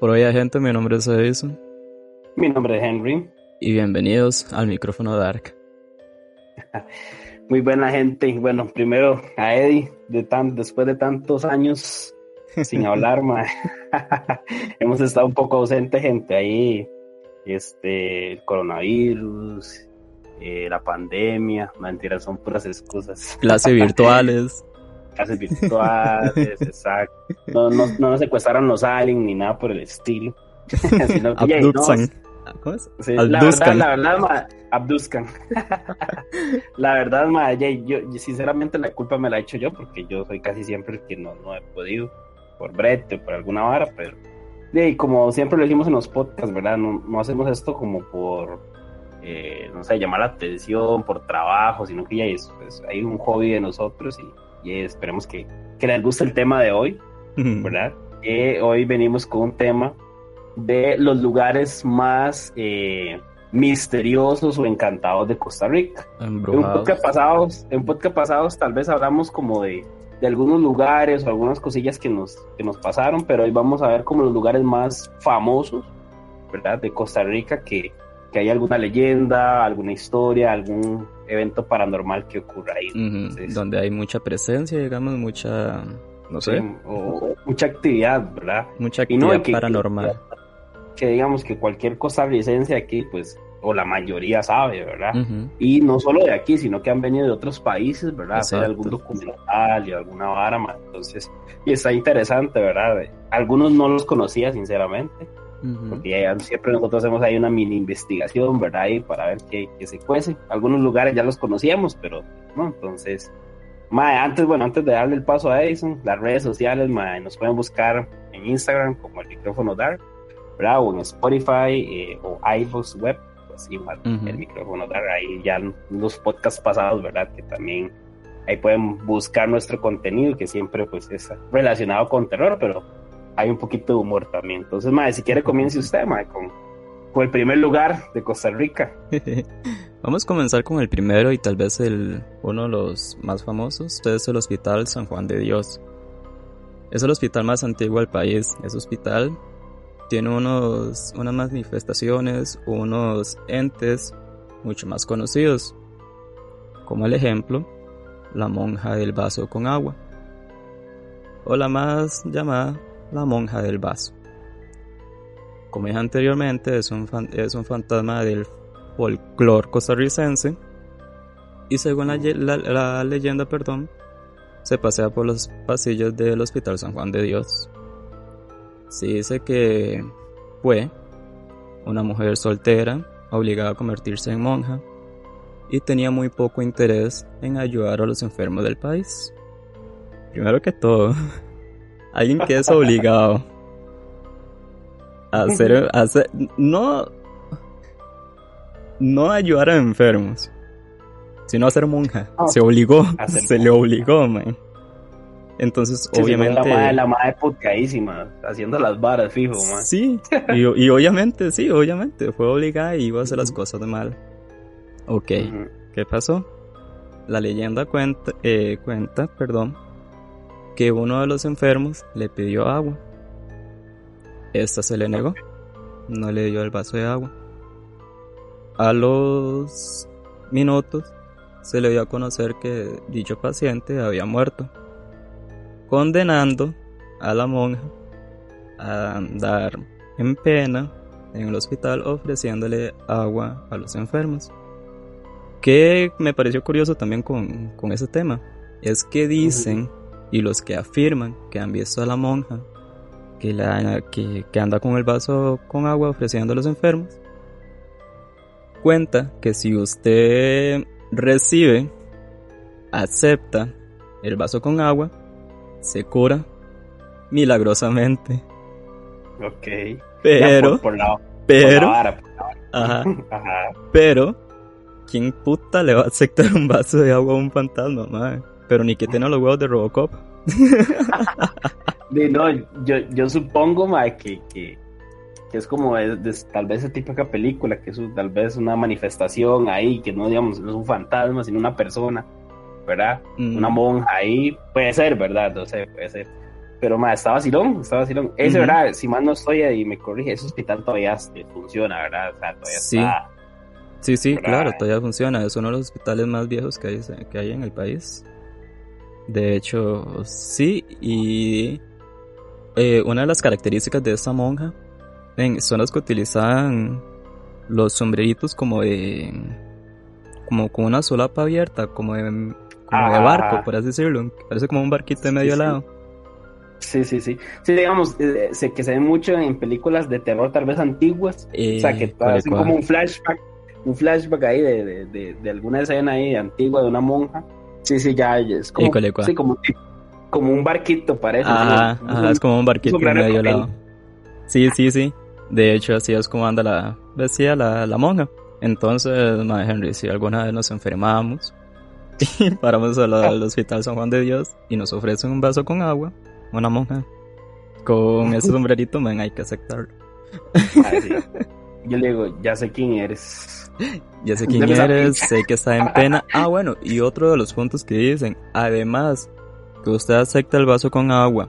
Por hoy, gente, mi nombre es Edison. Mi nombre es Henry. Y bienvenidos al micrófono Dark. Muy buena gente. Bueno, primero a Eddie, de tan, después de tantos años sin hablar, hemos estado un poco ausente, gente. Ahí, este, el coronavirus, eh, la pandemia, mentiras, son puras excusas. Clases virtuales. Clases virtuales, exacto. No, no, no nos secuestraron los aliens ni nada por el estilo. sino que, ¿Cómo es? la verdad, la verdad, abduzcan. la verdad, ma, yo, sinceramente la culpa me la he hecho yo porque yo soy casi siempre el que no, no he podido, por brete, por alguna vara, pero y como siempre lo dijimos en los podcasts, ¿verdad? No, no hacemos esto como por, eh, no sé, llamar la atención, por trabajo, sino que ya es, pues, hay un hobby de nosotros y, y esperemos que, que, les guste el tema de hoy, ¿verdad? hoy venimos con un tema de los lugares más eh, misteriosos o encantados de Costa Rica. En podcast, pasados, en podcast pasados tal vez hablamos como de, de, algunos lugares o algunas cosillas que nos, que nos pasaron, pero hoy vamos a ver como los lugares más famosos, ¿verdad? De Costa Rica, que, que hay alguna leyenda, alguna historia, algún evento paranormal que ocurra ahí. Donde hay mucha presencia, digamos, mucha, no sé. o, mucha actividad, ¿verdad? Mucha actividad paranormal que digamos que cualquier costarricense aquí, pues, o la mayoría sabe, ¿verdad? Y no solo de aquí, sino que han venido de otros países, ¿verdad? Hacer algún documental y alguna vara más. Entonces, y está interesante, ¿verdad? Algunos no los conocía, sinceramente, porque siempre nosotros hacemos ahí una mini investigación, ¿verdad? Y para ver qué, se cuece. Algunos lugares ya los conocíamos, pero no, entonces. Mae, antes, bueno, antes de darle el paso a Edison, las redes sociales, mae, nos pueden buscar en Instagram como el micrófono Dark o en Spotify eh, o iVoox Web, pues igual el micrófono ahí ya los podcasts pasados, ¿verdad? Que también ahí pueden buscar nuestro contenido que siempre pues es relacionado con terror, pero hay un poquito de humor también. Entonces, madre, si quiere comience usted, madre, con, con el primer lugar de Costa Rica. Vamos a comenzar con el primero y tal vez el uno de los más famosos, es el Hospital San Juan de Dios. Es el hospital más antiguo del país. Es hospital tiene unos, unas manifestaciones unos entes mucho más conocidos, como el ejemplo, la monja del vaso con agua, o la más llamada la monja del vaso. Como dije anteriormente, es un, es un fantasma del folclore costarricense y según la, la leyenda, perdón, se pasea por los pasillos del Hospital San Juan de Dios. Se dice que fue una mujer soltera, obligada a convertirse en monja, y tenía muy poco interés en ayudar a los enfermos del país. Primero que todo, alguien que es obligado a hacer, a hacer no, no ayudar a enfermos, sino a ser monja. Ah. Se obligó, se le obligó, man. Entonces, obviamente. La madre, la madre haciendo las varas, fijo, man. Sí, y, y, obviamente, sí, obviamente, fue obligada y iba a hacer las cosas de mal. Ok, ¿qué pasó? La leyenda cuenta, eh, cuenta, perdón, que uno de los enfermos le pidió agua. Esta se le negó, no le dio el vaso de agua. A los minutos se le dio a conocer que dicho paciente había muerto condenando a la monja a andar en pena en el hospital ofreciéndole agua a los enfermos. Que me pareció curioso también con, ese tema, es que dicen, y los que afirman que han visto a la monja que, la, que, que anda con el vaso con agua ofreciendo a los enfermos, cuenta que si usted recibe, acepta el vaso con agua, se cura milagrosamente. Ok. Pero, pero, Ajá, pero, ¿quién puta le va a aceptar un vaso de agua a un fantasma, madre? Pero ni que tenga los huevos de Robocop. no, yo, yo supongo, madre, que, que, es como tal vez esa típica película, que es tal vez una manifestación ahí, que no digamos, no es un fantasma, sino una persona ¿verdad? Una monja ahí, puede ser, ¿verdad? No sé, puede ser. pero ma, está vacilón, está vacilón. Ese, ¿verdad? Si mal no estoy y me corrige, ese hospital todavía este, funciona, ¿verdad? O sea, todavía sí. está. Sí, sí, claro, todavía funciona. Es uno de los hospitales más viejos que hay, que hay en el país. De hecho, sí, y eh, una de las características de esta monja son las que utilizaban los sombreritos como de. como con una solapa abierta, como de, como de ah. barco, por así decirlo. Parece como un barquito de medio lado. Sí, sí, sí. Sí, digamos, eh, sé que se ve mucho en películas de terror, tal vez antiguas. o sea, que eh, hacen como un flashback, un flashback ahí de, de, de, alguna escena ahí antigua de una monja. Sí, sí, ya es como, sí, como, como un barquito, parece. Ajá, es como un barquito de medio lado. Sí, sí, sí. De hecho, así es como anda la, decía la, la monja. Entonces, madre Henry, si alguna vez nos enfermamos y paramos al, al hospital San Juan de Dios y nos ofrecen un vaso con agua, una monja con ese sombrerito, man, hay que aceptarlo. Yo le digo, ya sé quién eres. Ya sé quién eres, sé que está en pena. Ah, bueno, y otro de los puntos que dicen, además que usted acepta el vaso con agua,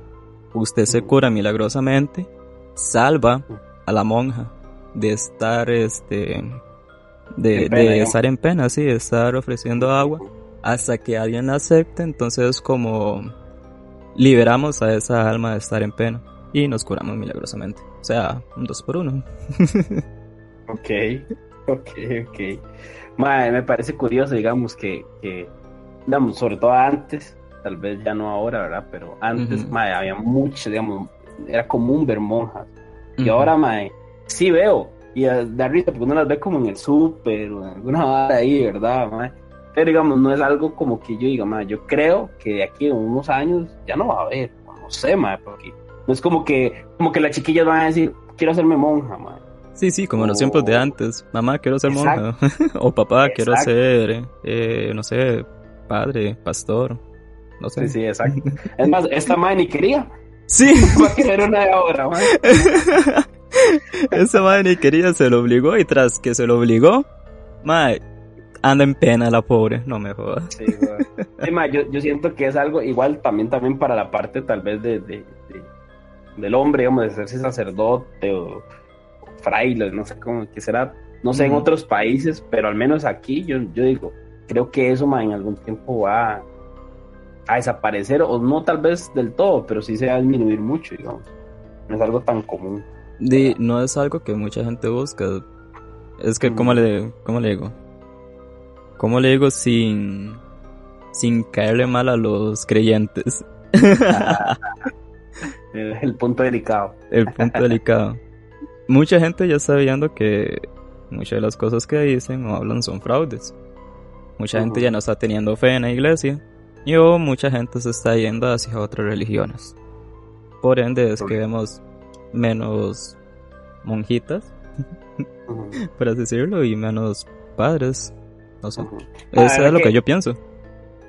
usted se cura milagrosamente, salva a la monja de estar, este, de, de estar en pena, sí, de estar ofreciendo agua, hasta que alguien la acepte, entonces como liberamos a esa alma de estar en pena y nos curamos milagrosamente. O sea, un dos por uno. ok, ok, ok. me parece curioso, digamos, que, que, digamos, sobre todo antes, tal vez ya no ahora, ¿verdad? Pero antes, había mucho, digamos, era común ver monjas. Y ahora, mae, sí veo. Y de risa, porque uno las ve como en el súper o en alguna hora ahí, ¿verdad, mae? Pero digamos, no es algo como que yo diga, ma, yo creo que de aquí a unos años ya no va a haber, no sé, ma, porque no es como que, como que las chiquillas van a decir, quiero hacerme monja, ma. Sí, sí, como en los tiempos de antes. Mamá, quiero ser monja. o papá, quiero ser, eh, no sé, padre, pastor. No sé. Sí, sí, exacto. es más, esta madre ni quería. Sí. Va a querer una de ahora, ma. Esa madre ni quería, se lo obligó y tras que se lo obligó, ma, anda en pena la pobre, no me jodas. Sí, yo, yo, siento que es algo igual también también para la parte tal vez de, de, del hombre, digamos, de hacerse sacerdote o, fraile, no sé cómo que será, no sé en otros países, pero al menos aquí yo, yo digo, creo que eso en algún tiempo va a desaparecer, o no tal vez del todo, pero sí se va a disminuir mucho, digamos. No es algo tan común. no es algo que mucha gente busca. Es que, ¿cómo, le, ¿cómo le digo? ¿Cómo le digo sin, sin caerle mal a los creyentes? el, punto delicado. El punto delicado. Mucha gente ya está viendo que muchas de las cosas que dicen o hablan son fraudes. Mucha gente ya no está teniendo fe en la iglesia y o mucha gente se está yendo hacia otras religiones. Por ende es que vemos menos monjitas, por así decirlo, y menos padres no sé. Eso es lo que, yo pienso.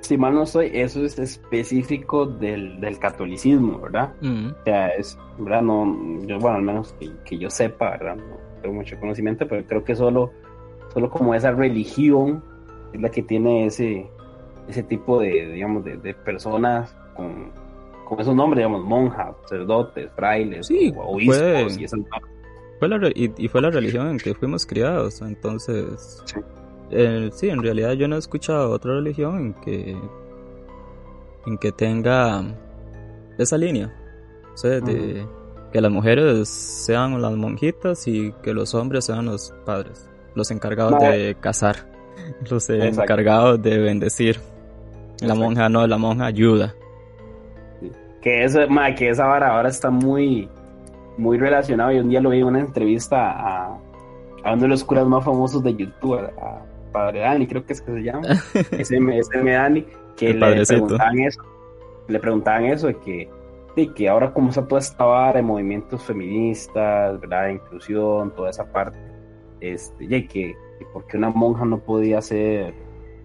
Si mal no soy, eso es específico del, del catolicismo, ¿verdad? O sea, es, ¿verdad? No, yo, bueno, al menos que, yo sepa, ¿verdad? No tengo mucho conocimiento, pero creo que solo, solo como esa religión es la que tiene ese, ese tipo de, digamos, de, personas con, con esos nombres, digamos, monjas, sacerdotes, frailes, obispos y fue la, y, fue la religión en que fuimos criados, entonces eh, sí, en realidad yo no he escuchado otra religión en que en que tenga esa línea, o sea, de que las mujeres sean las monjitas y que los hombres sean los padres, los encargados de casar, los encargados de bendecir. La monja no, la monja ayuda. Que, eso, que esa vara ahora está muy, muy relacionado. Y un día lo vi en una entrevista a, a uno de los curas más famosos de YouTube, a, padre Dani, creo que es que se llama, ese, ese Dani, que le preguntaban eso, le preguntaban eso de que, de que ahora como está toda esta vara de movimientos feministas, ¿verdad? De inclusión, toda esa parte, este, y que, que porque una monja no podía hacer,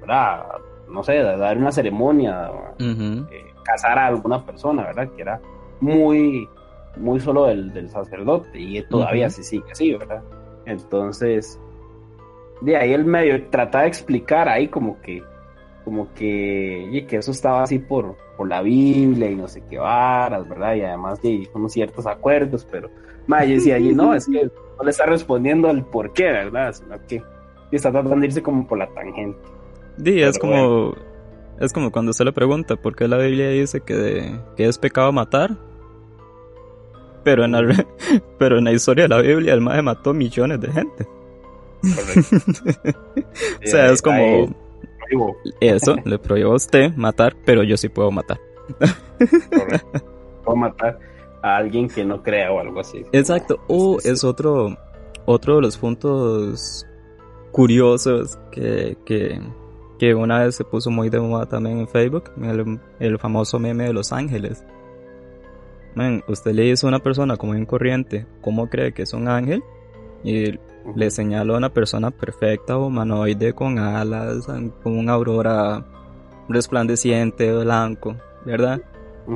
¿verdad? No sé, dar una ceremonia, eh, casar a alguna persona, ¿verdad? Que era muy, muy solo del, del sacerdote y todavía se sigue así, ¿verdad? Entonces, de ahí el medio trata de explicar ahí como que como que, y que eso estaba así por, por la Biblia y no sé qué varas, ¿verdad? Y además de unos ciertos acuerdos, pero, ma, yo decía, y no, es que no le está respondiendo al por qué, ¿verdad? Sino que está tratando de irse como por la tangente. Sí, es como, es como cuando se le pregunta por qué la Biblia dice que, que es pecado matar, pero en, la, pero en la historia de la Biblia el maje mató millones de gente. o sea, es como... Eso, le prohíbo a usted matar, pero yo sí puedo matar. Puedo matar a alguien que no crea o algo así. Exacto. O es otro, otro de los puntos curiosos que, que, que una vez se puso muy de moda también en Facebook, el, el famoso meme de Los Ángeles. Man, usted le dice a una persona como en corriente, ¿cómo cree que es un ángel? Y le señalo a una persona perfecta, humanoide, con alas, con una aurora resplandeciente, blanco, ¿verdad?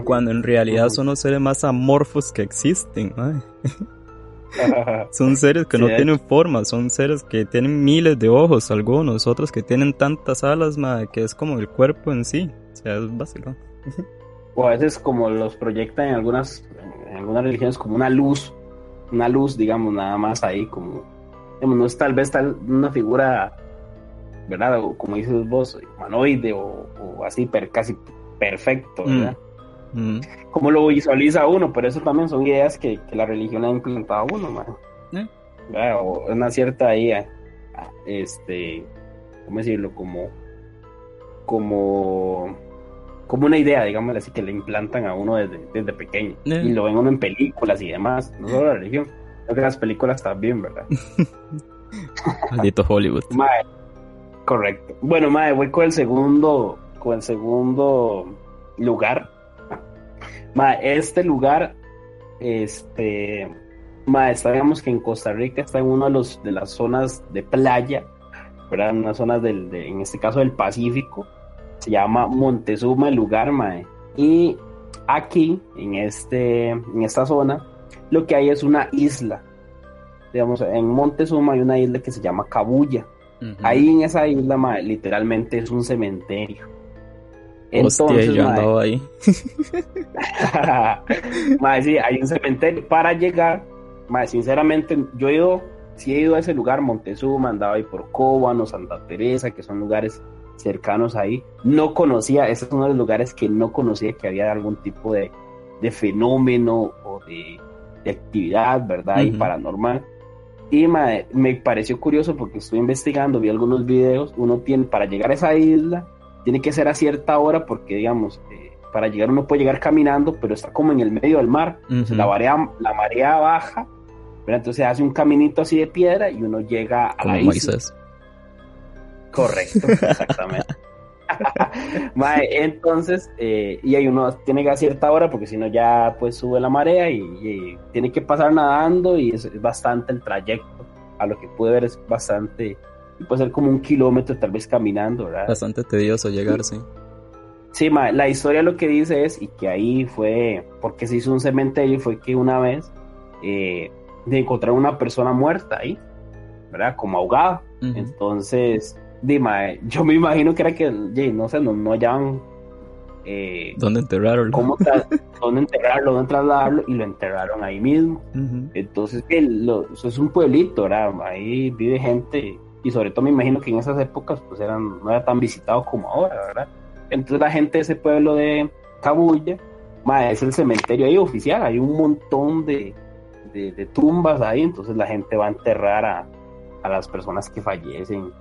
Cuando en realidad son los seres más amorfos que existen. son seres que no tienen forma, son seres que tienen miles de ojos, algunos, otros que tienen tantas alas, que es como el cuerpo en sí. O sea, es básico. o a veces como los proyectan en algunas, en algunas religiones como una luz, una luz, digamos, nada más ahí, como, no es tal vez tal una figura, ¿verdad? O, como dices vos, humanoide o, así, per, casi perfecto, mm. ¿verdad? Mm. Como lo visualiza uno, pero eso también son ideas que, la religión ha implementado a uno, man. ¿Eh? O una cierta ahí, este, ¿cómo decirlo? Como, como como una idea, digamos así, que le implantan a uno desde, pequeño. Eh. Y lo ven uno en películas y demás, no solo la religión, que las películas también, ¿verdad? Maldito Hollywood. correcto. Bueno, mae, voy con el segundo, con el segundo lugar. Mae, este lugar, este, mae, sabemos que en Costa Rica está en una de, los, de las zonas de playa, ¿verdad? Una zona del, en este caso del Pacífico se llama Montezuma el lugar, mae. Y aquí, en, este, en esta zona, lo que hay es una isla. Digamos, en Montezuma hay una isla que se llama Cabuya. Ahí en esa isla, literalmente es un cementerio. Entonces, Hostia, yo andaba ahí. mae, sí, hay un cementerio. Para llegar, mae, sinceramente, yo he ido, sí he ido a ese lugar, Montezuma, andaba ahí por Cóbano, Santa Teresa, que son lugares cercanos ahí. No conocía, ese es uno de los lugares que no conocía que había algún tipo de, fenómeno o de, actividad, ¿verdad? Y paranormal. Y me pareció curioso porque estoy investigando, vi algunos videos, uno tiene, para llegar a esa isla, tiene que ser a cierta hora porque, digamos, eh, para llegar uno puede llegar caminando, pero está como en el medio del mar, la, marea, la marea baja, pero entonces hace un caminito así de piedra y uno llega a la isla. Correcto, exactamente. Entonces, eh, y hay uno tiene que a cierta hora porque si no ya pues sube la marea y, tiene que pasar nadando y es, bastante el trayecto. A lo que puede ver es bastante, puede ser como un kilómetro tal vez caminando, ¿verdad? Bastante tedioso llegar, sí. Sí, la historia lo que dice es, y que ahí fue, porque se hizo un cementerio, fue que una vez eh, de encontrar una persona muerta ahí, ¿verdad? Como ahogada. Entonces, Dime, yo me imagino que era que, no sé, no, no hallaban. Eh, ¿Dónde enterrarlo? Cómo ¿Dónde enterrarlo? ¿Dónde trasladarlo? Y lo enterraron ahí mismo. Entonces, eso es un pueblito, ¿verdad? Ahí vive gente. Y sobre todo me imagino que en esas épocas, pues eran, no era tan visitado como ahora, ¿verdad? Entonces, la gente de ese pueblo de Cabulla, es el cementerio ahí oficial. Hay un montón de, de, tumbas ahí. Entonces, la gente va a enterrar a, a las personas que fallecen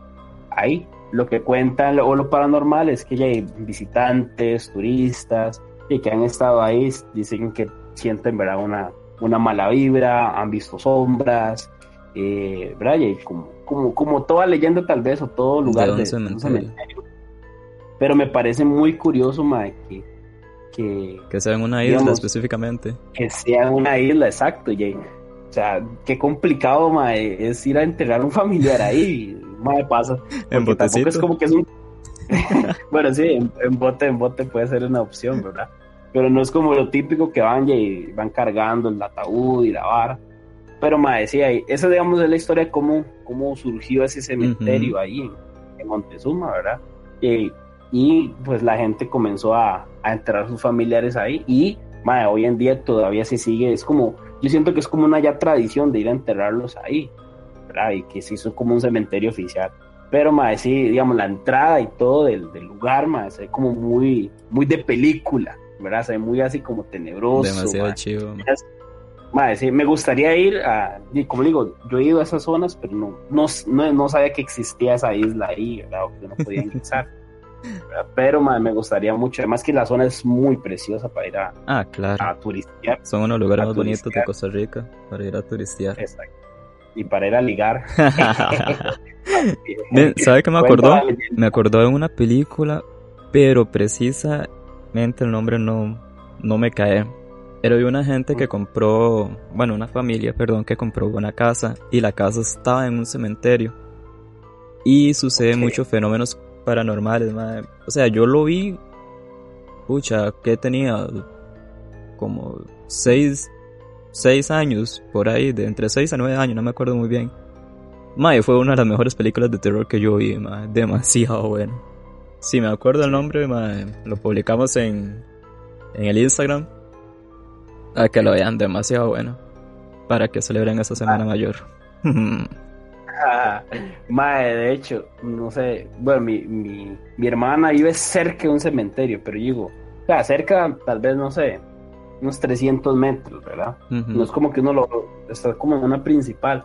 ahí. Lo que cuentan o lo paranormal es que ya hay visitantes, turistas y que han estado ahí, dicen que sienten ¿verdad? Una, una mala vibra, han visto sombras, eh, ¿verdad? Y como, como, como toda leyenda tal vez o todo lugar de, cementerio. Pero me parece muy curioso, mae, que, que, que sea en una isla específicamente. Que sea en una isla, exacto, Jay. O sea, qué complicado, mae, es ir a enterrar a un familiar ahí. Mae, pasa. En botecito. Es como que es un... bueno, sí, en, bote, en bote puede ser una opción, ¿verdad? Pero no es como lo típico que van y van cargando el ataúd y la vara. Pero, mae, sí, ahí, esa, digamos, es la historia de cómo, cómo surgió ese cementerio ahí en, Montezuma, ¿verdad? Y y pues la gente comenzó a, a enterrar a sus familiares ahí y madre, hoy en día todavía se sigue, es como, yo siento que es como una ya tradición de ir a enterrarlos ahí, ¿verdad? Y que se hizo como un cementerio oficial. Pero, madre, sí, digamos, la entrada y todo del, del lugar, madre, se ve como muy, muy de película, ¿verdad? Se ve muy así como tenebroso. Demasiado chido. Madre, sí, me gustaría ir a, y como digo, yo he ido a esas zonas, pero no, no, no, no sabía que existía esa isla ahí, ¿verdad? O que no podía ingresar. Pero me gustaría mucho, además que la zona es muy preciosa para ir a, ah, claro. a turistear. Son unos lugares más bonitos de Costa Rica para ir a turistear. Exacto. Y para ir a ligar. ¿Sabe qué me acordó? Me acordó de una película, pero precisamente el nombre no, no me cae. Pero vi una gente que compró, bueno, una familia, perdón, que compró una casa y la casa estaba en un cementerio. Y sucede muchos fenómenos paranormales, madre. O sea, yo lo vi, pucha, que tenía como seis, seis años, por ahí, de entre seis a nueve años, no me acuerdo muy bien. Mae, fue una de las mejores películas de terror que yo vi, mae, demasiado bueno. Si me acuerdo el nombre, mae, lo publicamos en, en el Instagram. A que lo vean, demasiado bueno. Para que celebren esa semana mayor. Mae, de hecho, no sé, bueno, mi, mi, mi, hermana vive cerca de un cementerio, pero digo, o sea, cerca, tal vez, no sé, unos 300 metros, ¿verdad? No es como que uno lo, está como en una principal,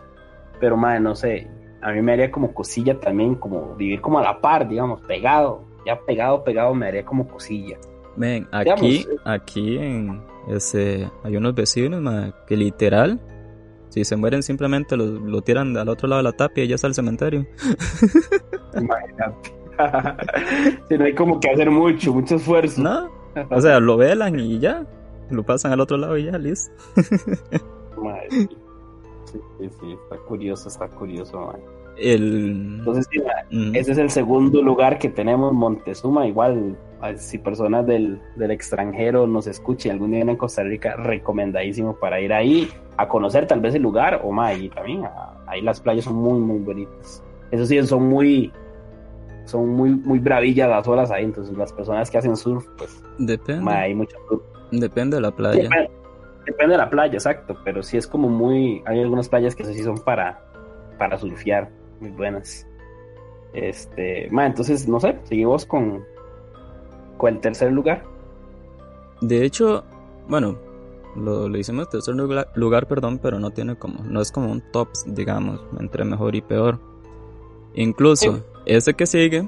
pero mae, no sé, a mí me haría como cosilla también, como vivir como a la par, digamos, pegado, ya pegado, pegado, me haría como cosilla. Ven, aquí, eh, aquí en ese, hay unos vecinos, mae, que literal si se mueren simplemente lo, lo tiran al otro lado de la tapia y ya está el cementerio. Imagínate. si no hay como que hacer mucho, mucho esfuerzo. No. O sea, lo velan y ya. Lo pasan al otro lado y ya, listo. Sí, sí, sí, está curioso, está curioso, man. El... Entonces, ese es el segundo lugar que tenemos, Montezuma. Igual, si personas del, del extranjero nos escuchen algún día en Costa Rica, recomendadísimo para ir ahí a conocer tal vez el lugar o más, y también ahí las playas son muy, muy bonitas. Eso sí, son muy, son muy, muy bravillas las olas ahí, entonces las personas que hacen surf, pues, depende. hay mucho Depende de la playa. Depende, de la playa, exacto, pero sí es como muy, hay algunas playas que sí son para, para surfear muy buenas. Este, ma, entonces, no sé, seguimos con, con el tercer lugar. De hecho, bueno, lo, lo hicimos tercer lugar, perdón, pero no tiene como, no es como un top, digamos, entre mejor y peor. Incluso, ese que sigue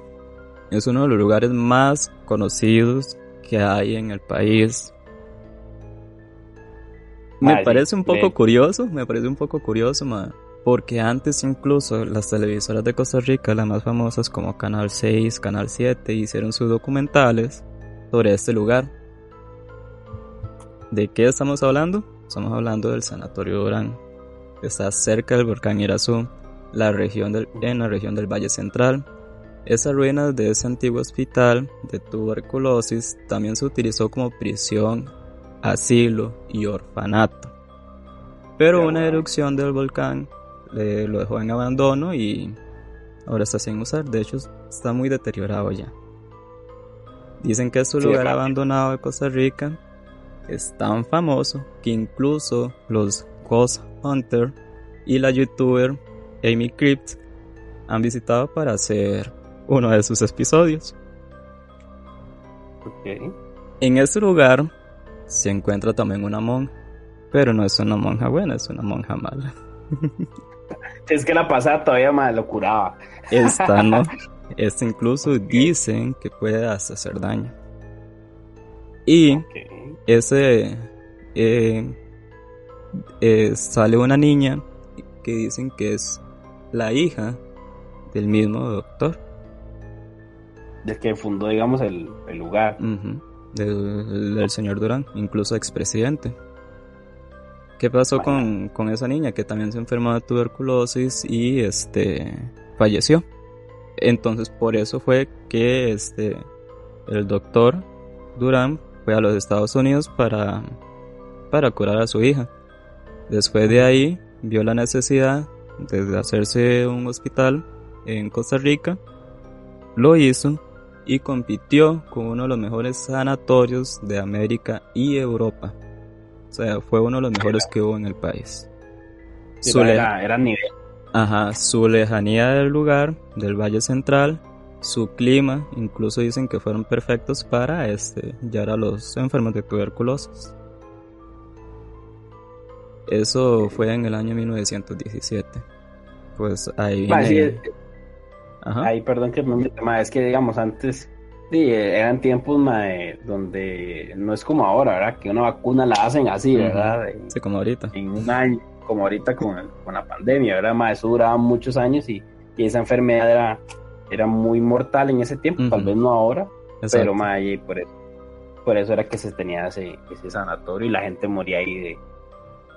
es uno de los lugares más conocidos que hay en el país. Me parece un poco curioso, me parece un poco curioso, ma, porque antes incluso las televisoras de Costa Rica, las más famosas como Canal 6, Canal 7, hicieron sus documentales sobre este lugar. ¿De qué estamos hablando? Estamos hablando del Sanatorio Durán. Está cerca del volcán Irazú, la región del, en la región del Valle Central. Esas ruinas de ese antiguo hospital de tuberculosis también se utilizó como prisión, asilo y orfanato. Pero una erupción del volcán lo dejó en abandono y ahora está sin usar. De hecho, está muy deteriorado ya. Dicen que es un lugar abandonado de Costa Rica es tan famoso que incluso los Ghost Hunter y la youtuber Amy Crypt han visitado para hacer uno de sus episodios. En ese lugar se encuentra también una monja, pero no es una monja buena, es una monja mala. Es que la pasada todavía me lo curaba. Esta no. Esta incluso dicen que puede hacer daño. Y ese eh, eh, sale una niña que dicen que es la hija del mismo doctor. Del que fundó, digamos, el, lugar. Del, señor Durán, incluso expresidente. ¿Qué pasó con, con, esa niña que también se enfermó de tuberculosis y este falleció? Entonces por eso fue que este el doctor Durán a los Estados Unidos para, para curar a su hija. Después de ahí vio la necesidad de hacerse un hospital en Costa Rica, lo hizo y compitió con uno de los mejores sanatorios de América y Europa. O sea, fue uno de los mejores que hubo en el país. Su era, era nivel. Ajá, su lejanía del lugar, del Valle Central, su clima, incluso dicen que fueron perfectos para este, ya a los enfermos de tuberculosis. Eso fue en el año 1917. Pues ahí viene... Ahí, perdón que me meta, es que digamos antes sí, eran tiempos donde no es como ahora, ¿verdad? Que una vacuna la hacen así, ¿verdad? sí, como ahorita. En un año, como ahorita con, con la pandemia, ¿verdad? Más eso duraba muchos años y, y esa enfermedad era, era muy mortal en ese tiempo, tal vez no ahora, pero más por eso, por eso era que se tenía ese, ese sanatorio y la gente moría ahí de,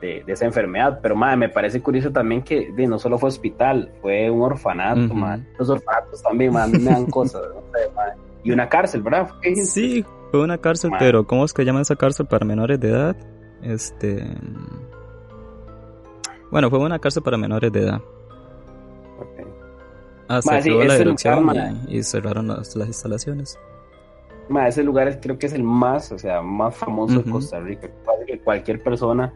de, esa enfermedad. Pero madre, me parece curioso también que no solo fue hospital, fue un orfanato, Los orfanatos también, me dan cosas, Y una cárcel, ¿verdad? Sí, fue una cárcel, pero ¿cómo es que llaman esa cárcel para menores de edad? Este. Bueno, fue una cárcel para menores de edad. Ah, se la dirección y, cerraron las, instalaciones. ese lugar creo que es el más, o sea, más famoso de Costa Rica. Cualquier persona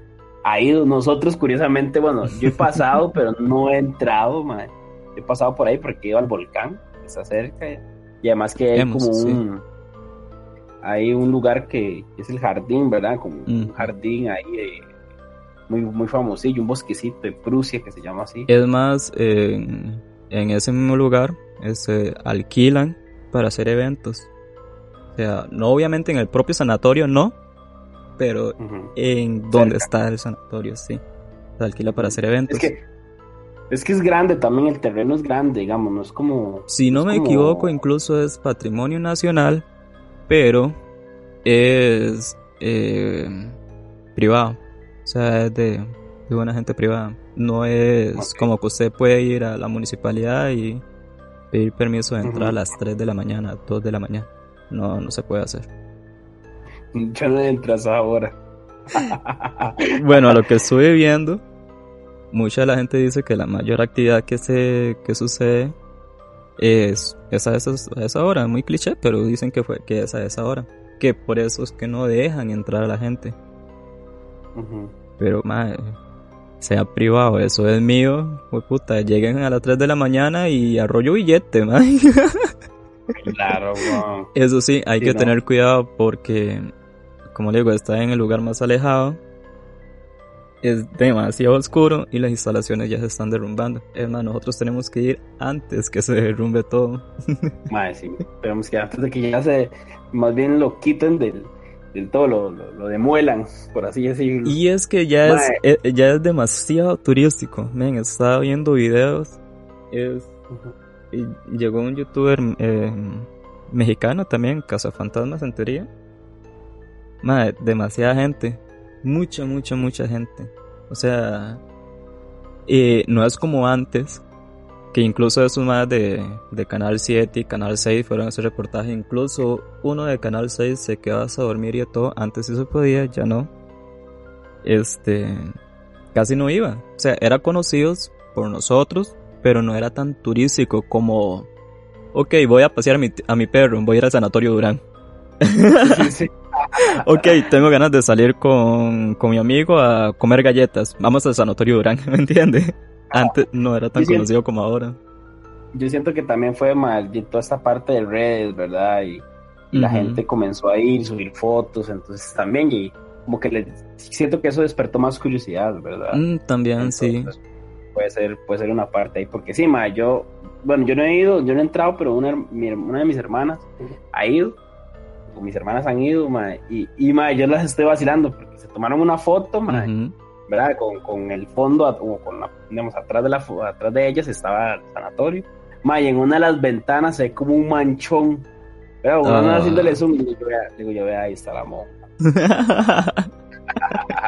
ido. Nosotros, curiosamente, bueno, yo he pasado, pero no he entrado, He pasado por ahí porque he ido al volcán, que está cerca. Y además que hay como un... Hay un lugar que es el jardín, ¿verdad? Como un mm. jardín ahí eh, muy, muy famosillo, un bosquecito de Prusia que se llama así. Es más, en ese mismo lugar se este, alquilan para hacer eventos. O sea, no obviamente en el propio sanatorio, no, pero en donde está el sanatorio, sí. Se alquila para hacer eventos. Es que, es que es grande también, el terreno es grande, digamos, no es como... Si no me equivoco, incluso es patrimonio nacional, pero es eh, privado. O sea, es de, de buena gente privada. No es como que usted puede ir a la municipalidad y pedir permiso de entrar a las 3 de la mañana, 2 de la mañana. No, no se puede hacer. Ya no entras ahora. bueno, a lo que estuve viendo, mucha de la gente dice que la mayor actividad que se que sucede es esa, esa, esa hora, muy cliché, pero dicen que fue que esa esa hora, que por eso es que no dejan entrar a la gente. Pero más sea privado, eso es mío, pues puta, lleguen a las 3 de la mañana y arroyo billete, man. Claro, Eso sí, hay que tener cuidado porque, como le digo, está en el lugar más alejado. Es demasiado oscuro y las instalaciones ya se están derrumbando. Es más, nosotros tenemos que ir antes que se derrumbe todo. Madre, sí, esperemos que antes de que ya se, más bien lo quiten del, del todo, lo, lo, demuelan, por así decirlo. Y es que ya, es, eh, ya es demasiado turístico. Men, estaba viendo videos. Es llegó un youtuber eh, mexicano también, Fantasmas en teoría. Demasiada gente. Mucha, mucha, mucha gente. O sea, no es como antes, que incluso esos más de, de, Canal 7 y Canal 6 fueron a hacer reportaje. Incluso uno de Canal 6 se quedaba a dormir y todo. Antes sí se podía, ya no. Este, casi no iba. O sea, era conocidos por nosotros, pero no era tan turístico como, ok, voy a pasear a mi, a mi perro, voy a ir al sanatorio Durán. ok, tengo ganas de salir con, con, mi amigo a comer galletas. Vamos al sanatorio Durán, ¿me entiendes? Antes no era tan conocido como ahora. Yo siento que también fue mal toda esta parte de redes, ¿verdad? Y, la gente comenzó a ir, subir fotos, entonces también, y como que le, siento que eso despertó más curiosidad, ¿verdad? Mm, también, sí puede ser, puede ser una parte ahí, porque sí, ma, yo, bueno, yo no he ido, yo no he entrado, pero una, una de mis hermanas ha ido, o mis hermanas han ido, ma, y, y ma, yo las estoy vacilando, porque se tomaron una foto, ma, ¿verdad? Con, con, el fondo, o con la, digamos, atrás de, la, atrás de ellas estaba el sanatorio, ma, y en una de las ventanas se ve como un manchón, pero uno oh. haciéndole zoom, y digo, yo, vea, ahí está la monja.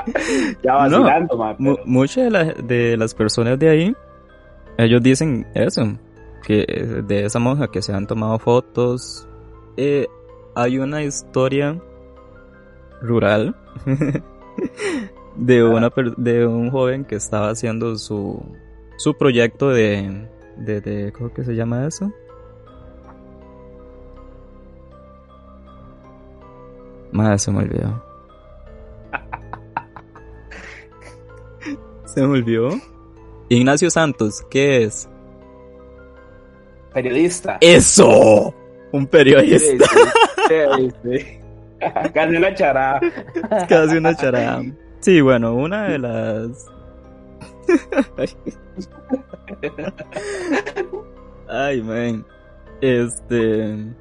ya vacilando, Muchas de, las personas de ahí, ellos dicen eso, que de esa monja que se han tomado fotos. Eh, hay una historia rural de, una, de un joven que estaba haciendo su, su proyecto de, de, de ¿cómo que se llama eso? Madre, se me olvidó. Se me olvidó. Ignacio Santos, ¿qué es? Periodista. ¡Eso! Un periodista. Sí, sí, Casi una charada. Casi una charada. Sí, bueno, una de las. Ay, man. Este.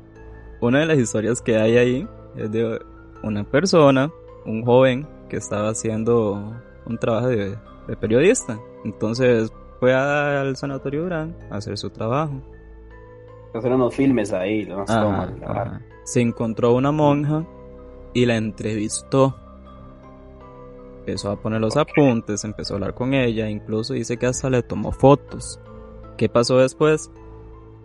Una de las historias que hay ahí es de una persona, un joven, que estaba haciendo un trabajo de, periodista. Entonces fue al Sanatorio Durán a hacer su trabajo. Hacer unos filmes ahí, Se encontró una monja y la entrevistó. Empezó a poner los apuntes, empezó a hablar con ella, incluso dice que hasta le tomó fotos. ¿Qué pasó después?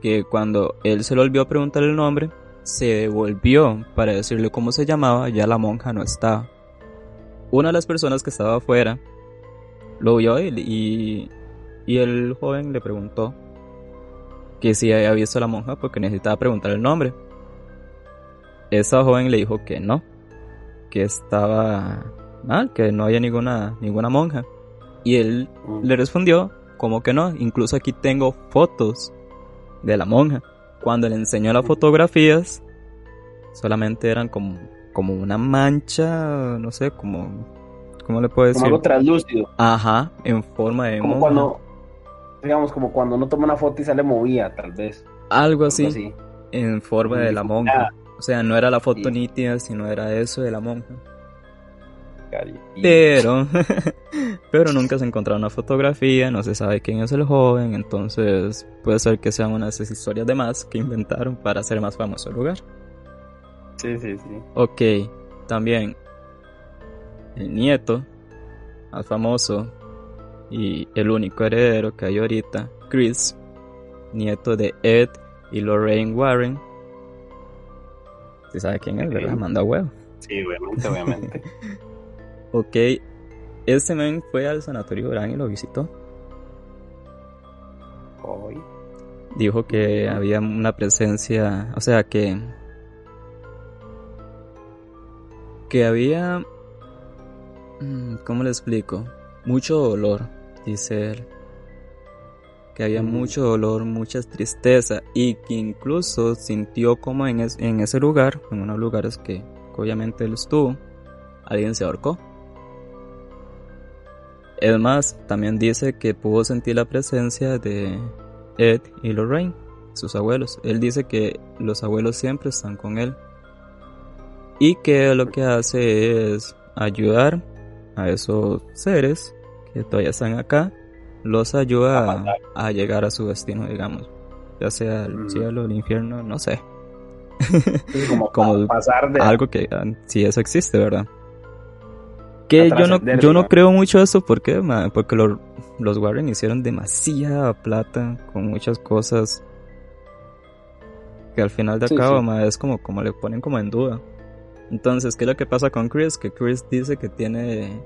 Que cuando él se le olvidó preguntar el nombre, se devolvió para decirle cómo se llamaba, ya la monja no estaba. Una de las personas que estaba afuera lo vio él y, y el joven le preguntó que si había visto a la monja porque necesitaba preguntar el nombre. Esa joven le dijo que no, que estaba mal, que no había ninguna, ninguna monja. Y él mm. le respondió, como que no, incluso aquí tengo fotos de la monja. Cuando le enseñó las fotografías, solamente eran como, como una mancha, no sé, como, ¿cómo le puedo decir? Como algo translúcido. Ajá, en forma de como cuando, digamos, como cuando uno toma una foto y sale movida, tal vez. Algo así, en forma de la monja. O sea, no era la foto nítida, sino era eso de la monja. Pero, pero nunca se encontró una fotografía, no se sabe quién es el joven, entonces puede ser que sean unas historias de más que inventaron para hacer más famoso el lugar. Sí, sí, sí. Ok, también el nieto más famoso y el único heredero que hay ahorita, Chris, nieto de Ed y Lorraine Warren. ¿Se sabe quién es, verdad? Manda huevo. Sí, obviamente, obviamente. Ok, este men fue al sanatorio Gran y lo visitó. Hoy. Dijo que había una presencia, o sea que que había ¿cómo le explico? Mucho dolor, dice él. Que había mucho dolor, mucha tristeza y que incluso sintió como en, en ese lugar, en unos lugares que obviamente él estuvo, alguien se ahorcó. Es más, también dice que pudo sentir la presencia de Ed y Lorraine, sus abuelos. Él dice que los abuelos siempre están con él. Y que lo que hace es ayudar a esos seres que todavía están acá. Los ayuda a, llegar a su destino, digamos. Ya sea el mm. cielo, el infierno, no sé. como, pasar de... algo que si eso existe, ¿verdad? Que yo no, yo no creo mucho eso, ¿por qué? Porque los Warren hicieron demasiada plata con muchas cosas que al final de cabo es como, como le ponen como en duda. Entonces, ¿qué es lo que pasa con Chris? Que Chris dice que tiene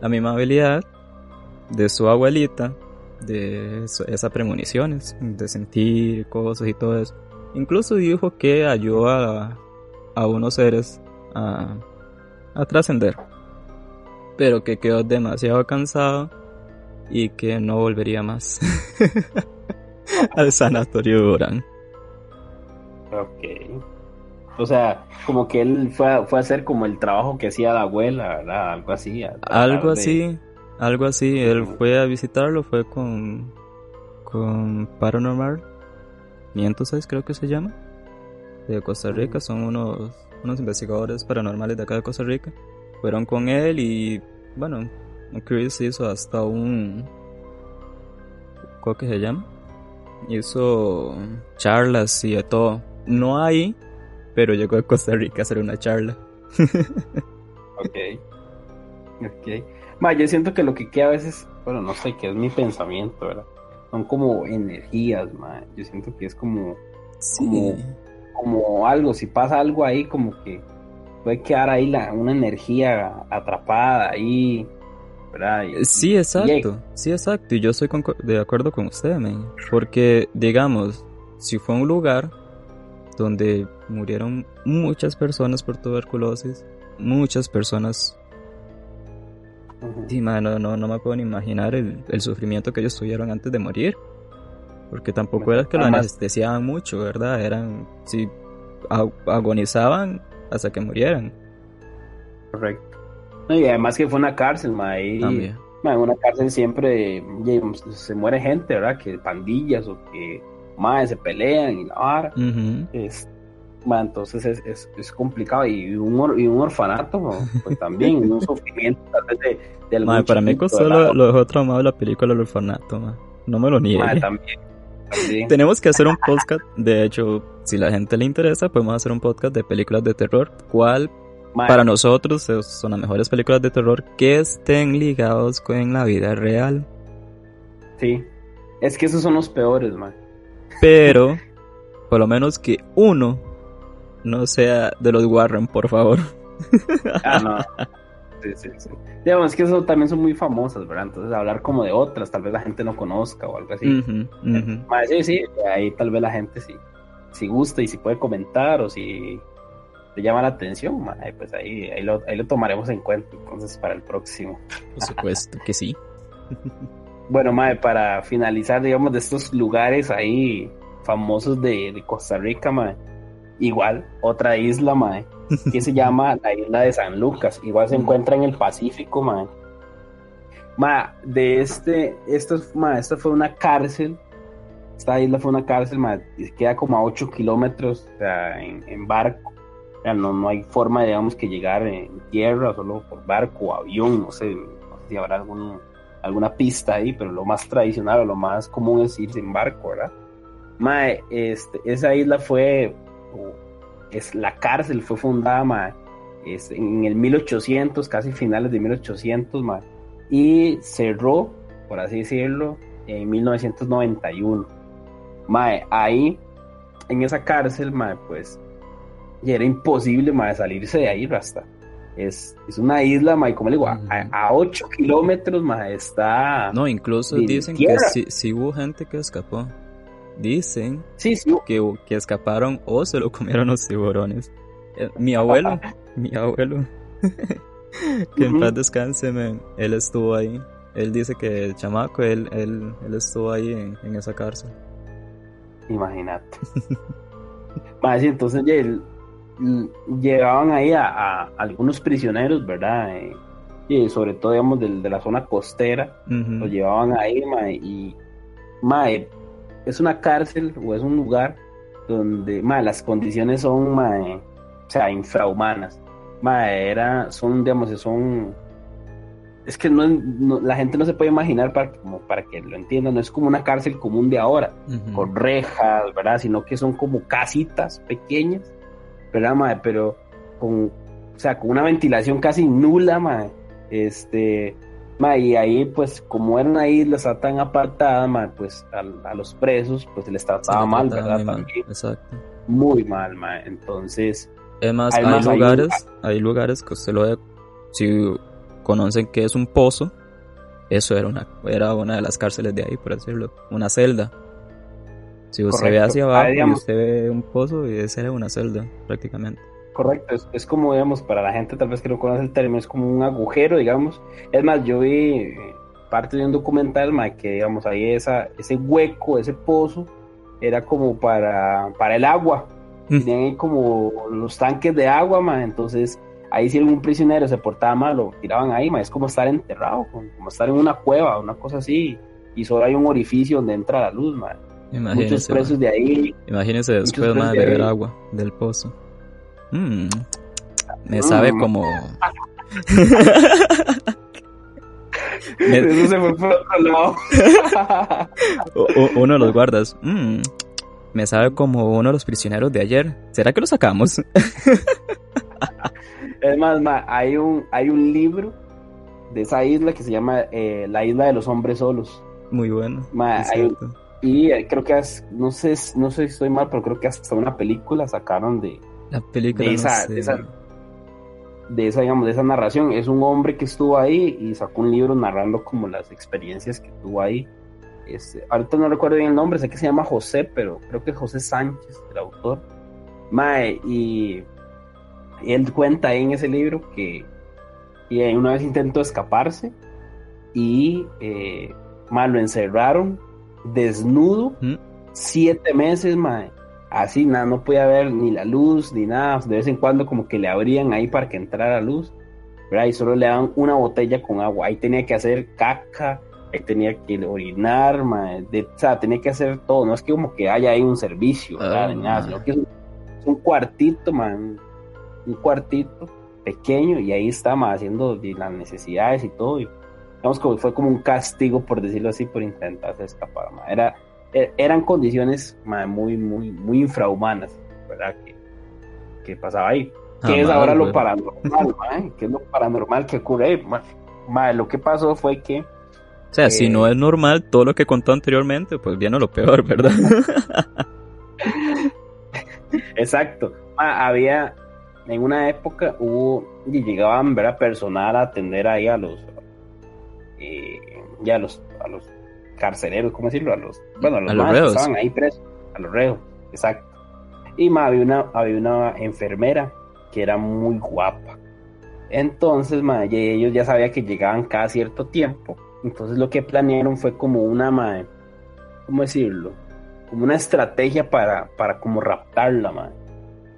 la misma habilidad de su abuelita, de esas premoniciones, de sentir cosas y todo eso. Incluso dijo que ayuda a, unos seres a, trascender pero que quedó demasiado cansado y que no volvería más al sanatorio Durán. Ok. O sea, como que él fue a, fue a hacer como el trabajo que hacía la abuela, ¿verdad? Algo así. Algo así, algo así. Él fue a visitarlo, fue con, con Paranormal 506 creo que se llama, de Costa Rica. Son unos, unos investigadores paranormales de acá de Costa Rica fueron con él y bueno, Chris hizo hasta un... ¿Cómo que se llama? Hizo charlas y de todo. No ahí, pero llegó a Costa Rica a hacer una charla. ok. Ok. Ma, yo siento que lo que queda a veces, bueno, no sé, que es mi pensamiento, ¿verdad? Son como energías, ma. Yo siento que es como, como, como algo, si pasa algo ahí, como que puede quedar ahí la, una energía atrapada ahí. ¿verdad? sí, exacto, sí, exacto. Y yo estoy de acuerdo con usted, man. Porque, digamos, si fue un lugar donde murieron muchas personas por tuberculosis, muchas personas. Sí, mano, no, no me puedo ni imaginar el, el, sufrimiento que ellos tuvieron antes de morir. Porque tampoco era que lo anestesiaban mucho, ¿verdad? Eran, sí, agonizaban hasta que murieran. Correcto. Y además que fue una cárcel, ma, en una cárcel siempre se muere gente, ¿verdad? Que pandillas o que más se pelean y la es, entonces es, es, complicado. Y un, y un orfanato, pues también, un sufrimiento tal vez de, de Para mí solo lo dejó traumado la película El orfanato, no me lo niegue. también. Tenemos que hacer un podcast. De hecho, si la gente le interesa, podemos hacer un podcast de películas de terror. ¿Cuál para nosotros son las mejores películas de terror que estén ligados con la vida real? Sí. Es que esos son los peores, man. Pero, por lo menos que uno no sea de los Warren, por favor. Ah, no. Sí, sí, sí. Digamos, es que eso también son muy famosas, ¿verdad? Entonces, hablar como de otras, tal vez la gente no conozca o algo así. sí, sí, ahí tal vez la gente sí, si gusta y si puede comentar o si te llama la atención, pues ahí, ahí, lo, ahí lo tomaremos en cuenta entonces para el próximo. Por supuesto que sí. bueno, mae, para finalizar, digamos, de estos lugares ahí famosos de, de Costa Rica, mae, igual, otra isla, mae que se llama la isla de San Lucas. Igual se encuentra en el Pacífico, man. Ma, de este, esto, ma, esta fue una cárcel. Esta isla fue una cárcel, ma, queda como a 8 kilómetros o sea, en, barco. O sea, no, no hay forma, digamos, que llegar en tierra, solo por barco o avión, no sé, no sé si habrá algún, alguna pista ahí, pero lo más tradicional o lo más común es irse en barco, ¿verdad? Ma, este, esa isla fue, es la cárcel fue fundada en el 1800, casi finales de 1800, y cerró, por así decirlo, en 1991. ahí, en esa cárcel, pues, ya era imposible salirse de ahí, Rasta. Es, es una isla, ma, como le digo, a, 8 kilómetros, está. No, incluso dicen que sí hubo gente que escapó. Dicen Que, que escaparon o se lo comieron los tiburones. Eh, mi abuelo, mi abuelo, que en paz descanse, él estuvo ahí. Él dice que el chamaco, él, él, él estuvo ahí en, esa cárcel. Imagínate. Más entonces llegaban ahí a, algunos prisioneros, ¿verdad? Eh, y sobre todo, digamos, de, de la zona costera, los llevaban ahí, y, mae, es una cárcel o es un lugar donde las condiciones son o sea, infrahumanas. era, son, digamos, son es que no, la gente no se puede imaginar para, como para que lo entiendan, no es como una cárcel común de ahora, con rejas, ¿verdad? Sino que son como casitas pequeñas, ¿verdad, Pero con, o sea, con una ventilación casi nula, madre. Este, y ahí, pues, como era una isla tan apartada, pues a, los presos, pues les trataba mal, ¿verdad? Exacto. Muy mal, ma. Entonces. Además, hay lugares, hay, lugares que usted lo ve, si conocen que es un pozo, eso era una, era una de las cárceles de ahí, por decirlo, una celda. Si usted ve hacia abajo y usted ve un pozo, y esa era una celda, prácticamente. Correcto, es, como, digamos, para la gente tal vez que no conoce el término, es como un agujero, digamos. Es más, yo vi eh, parte de un documental, ma, que digamos, ahí esa, ese hueco, ese pozo, era como para, para el agua. Mm. Tenían ahí como los tanques de agua, ma, entonces ahí si algún prisionero se portaba mal, lo tiraban ahí, ma, es como estar enterrado, como estar en una cueva, una cosa así, y solo hay un orificio donde entra la luz, ma. Muchos presos de ahí. Imagínense después, de beber agua del pozo. Mm, me sabe mm. como. Eso se fue por otro lado. uno de los guardas. Mm, me sabe como uno de los prisioneros de ayer. ¿Será que lo sacamos? es más, hay, un, hay un libro de esa isla que se llama eh, La isla de los hombres solos. Muy bueno. y eh, creo que no sé, no sé si estoy mal, pero creo que hasta una película sacaron de, la película de esa, de esa, digamos, de esa narración. Es un hombre que estuvo ahí y sacó un libro narrando como las experiencias que tuvo ahí. Este, ahorita no recuerdo bien el nombre, sé que se llama José, pero creo que es José Sánchez, el autor. Mae, y, él cuenta ahí en ese libro que, una vez intentó escaparse y eh, lo encerraron desnudo ¿Mm? siete meses, mae. Así, nada, no podía ver ni la luz ni nada. De vez en cuando como que le abrían ahí para que entrara luz. ¿verdad? Y solo le daban una botella con agua. Ahí tenía que hacer caca, ahí tenía que orinar, mae. De, o sea, tenía que hacer todo. No es que como que haya ahí un servicio, ¿verdad? Ah, nada, sino que es un, cuartito, man. Un cuartito pequeño y ahí está, haciendo las necesidades y todo. Y, digamos que fue como un castigo, por decirlo así, por intentar escapar. Era, e, eran condiciones muy, muy, muy infrahumanas, ¿verdad? Que, que pasaba ahí. ¿Qué es ahora lo paranormal? ¿Qué es lo paranormal que ocurre? ahí? lo que pasó fue que... O sea, si no eh, es normal todo lo que contó anteriormente, pues viene lo peor, ¿verdad? Exacto. había, en una época hubo, y llegaban, ¿verdad? Personal a atender ahí a los, eh, ya a los, a los carceleros, ¿cómo decirlo? A los, bueno, a los, a que estaban ahí presos, a los reos, exacto. Y ma, había una, había una enfermera que era muy guapa. Entonces, ma, ellos ya sabían que llegaban cada cierto tiempo. Entonces lo que planearon fue como una, ma, ¿cómo decirlo? Como una estrategia para, para como raptarla, ma.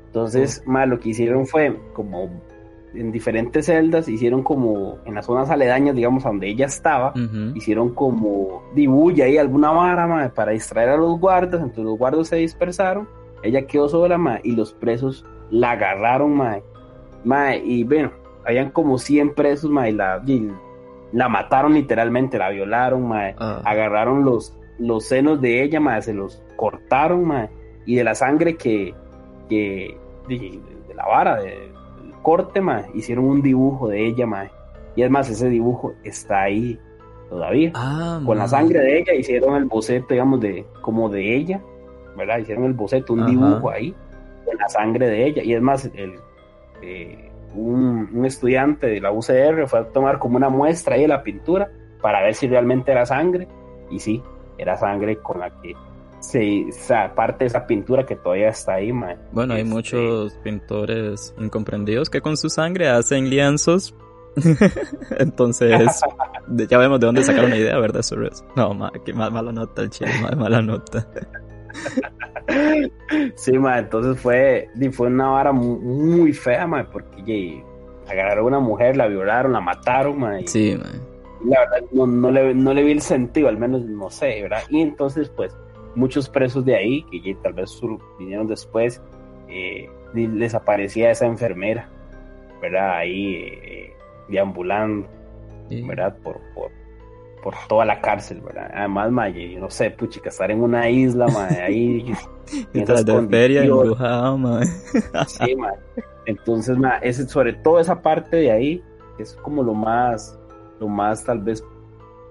Entonces, ma, lo que hicieron fue como en diferentes celdas, hicieron como en las zonas aledañas, digamos, a donde ella estaba, hicieron como dibuya ahí alguna vara para distraer a los guardas, entonces los guardas se dispersaron, ella quedó sola, ma, y los presos la agarraron, ma, ma y bueno, habían como 100 presos, ma, y la, la mataron literalmente, la violaron, ma, ah. agarraron los, los senos de ella, ma, se los cortaron, ma, y de la sangre que, que de, de la vara, de, corte, ma, hicieron un dibujo de ella, ma. Y es más, ese dibujo está ahí todavía. Ah, con la sangre de ella hicieron el boceto, digamos, de como de ella, ¿verdad? Hicieron el boceto, un dibujo ahí, con la sangre de ella. Y es más, el, eh, un, estudiante de la UCR fue a tomar como una muestra ahí de la pintura para ver si realmente era sangre. Y sí, era sangre con la que Sí, o sea, parte de esa pintura que todavía está ahí, man. Bueno, hay este, muchos pintores incomprendidos que con su sangre hacen lienzos. Entonces, ya vemos de dónde sacar una idea, ¿verdad? Sobre eso. No, ma, qué mala nota el chile, mala nota. sí, ma, entonces fue, fue una vara muy, fea, ma, porque agarraron a una mujer, la violaron, la mataron, ma. sí, ma. La verdad, no, no, le, no le vi el sentido, al menos no sé, ¿verdad? Y entonces, pues, muchos presos de ahí, que tal vez vinieron después, eh, les aparecía esa enfermera, ¿verdad? Ahí eh, deambulando, ¿verdad? Por, por, por, toda la cárcel, ¿verdad? Además, Maye, no sé, puchica, estar en una isla, Maye, ahí. Mientras de feria Maye. sí, Maye. Entonces, Maye, sobre todo esa parte de ahí, es como lo más, lo más tal vez,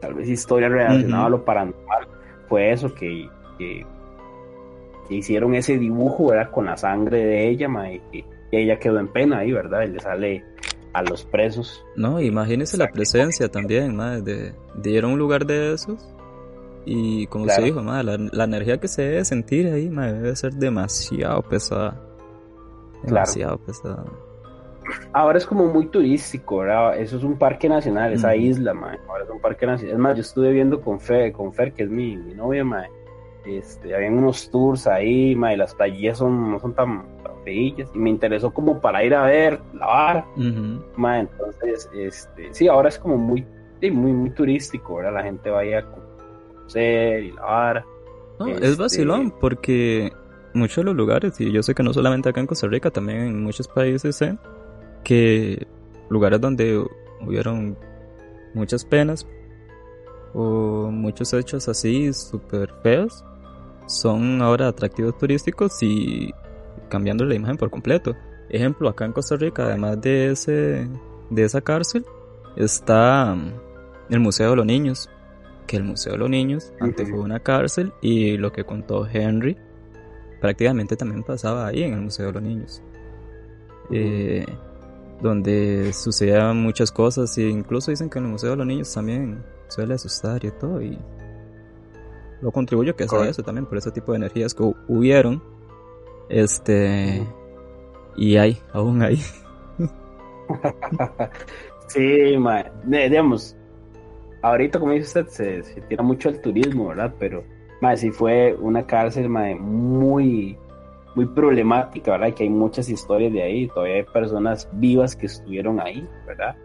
tal vez historia relacionada a lo paranormal, fue eso que que, hicieron ese dibujo, ¿verdad? Con la sangre de ella, y, ella quedó en pena ahí, ¿verdad? Y le sale a los presos. No, imagínese la presencia también, madre, de, de ir a un lugar de esos. Y como se dijo, madre, la, energía que se debe sentir ahí, madre, debe ser demasiado pesada. Demasiado pesada. Ahora es como muy turístico, ¿verdad? Eso es un parque nacional, esa isla, madre. Ahora es un parque nacional. Es más, yo estuve viendo con Fer, con Fer que es mi, mi novia, madre este, habían unos tours ahí, y las playas son, no son tan, feillas, y me interesó como para ir a ver la vara, entonces, este, sí, ahora es como muy, muy, muy turístico, ahora la gente vaya a conocer y la vara. es este, vacilón, porque muchos de los lugares, y yo sé que no solamente acá en Costa Rica, también en muchos países, ¿eh? que lugares donde hubieron muchas penas o muchos hechos así súper feos son ahora atractivos turísticos y cambiando la imagen por completo. Ejemplo, acá en Costa Rica, además de ese de esa cárcel, está mm, el Museo de los Niños, que el Museo de los Niños antes fue una cárcel y lo que contó Henry prácticamente también pasaba ahí en el Museo de los Niños. Eh, donde sucedían muchas cosas e incluso dicen que en el Museo de los Niños también suele asustar y todo y lo contribuyo que sea eso también por ese tipo de energías que hubieron Este. Y hay, aún hay. sí, ma, digamos, ahorita como dice usted, se, se tira mucho el turismo, ¿verdad? Pero, ma, sí fue una cárcel, ma, muy, muy problemática, ¿verdad? Que hay muchas historias de ahí, todavía hay personas vivas que estuvieron ahí, ¿verdad?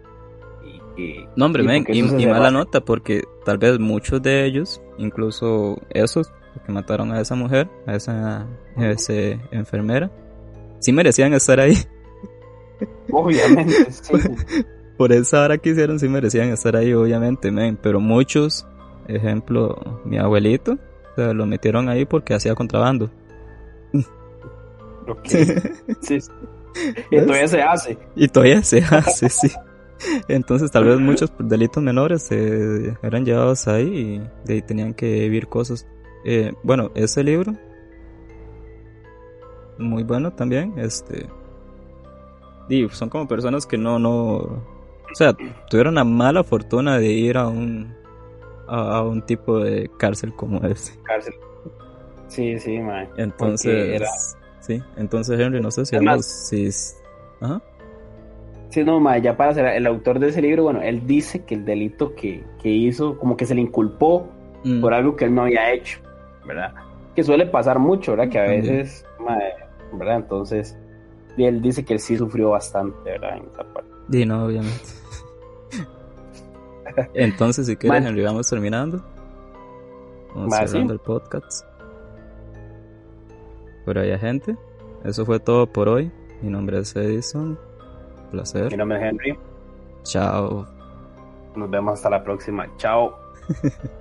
Y, no, hombre, y, mala nota, porque tal vez muchos de ellos, incluso esos que mataron a esa mujer, a esa, a esa enfermera, sí merecían estar ahí. Obviamente, sí. Por esa hora que hicieron, sí merecían estar ahí, obviamente, men. Pero muchos, ejemplo, mi abuelito, o sea, lo metieron ahí porque hacía contrabando. Sí. sí. Y todavía se hace. Y todavía se hace, sí. Entonces tal vez muchos delitos menores eh, eran llevados ahí y de ahí tenían que vivir cosas. Eh, bueno, ese libro muy bueno también. Este. Y son como personas que no, no. O sea, tuvieron la mala fortuna de ir a un. A, un tipo de cárcel como ese. Cárcel. Sí, sí, man. Entonces. Sí, entonces Henry, no sé si. Además, si Ajá. Sí, no, ma, ya para ser el autor de ese libro, bueno, él dice que el delito que, que hizo, como que se le inculpó mm. por algo que él no había hecho, ¿verdad? Que suele pasar mucho, ¿verdad? Que a veces, ¿verdad? Entonces, él dice que él sí sufrió bastante, ¿verdad? En esa parte. Sí, no, obviamente. Entonces, si quieres, Henry, vamos terminando. Vamos cerrando el podcast. Por ahí, gente. Eso fue todo por hoy. Mi nombre es Edison. Placer. Mi nombre es Henry. Chao. Nos vemos hasta la próxima. Chao.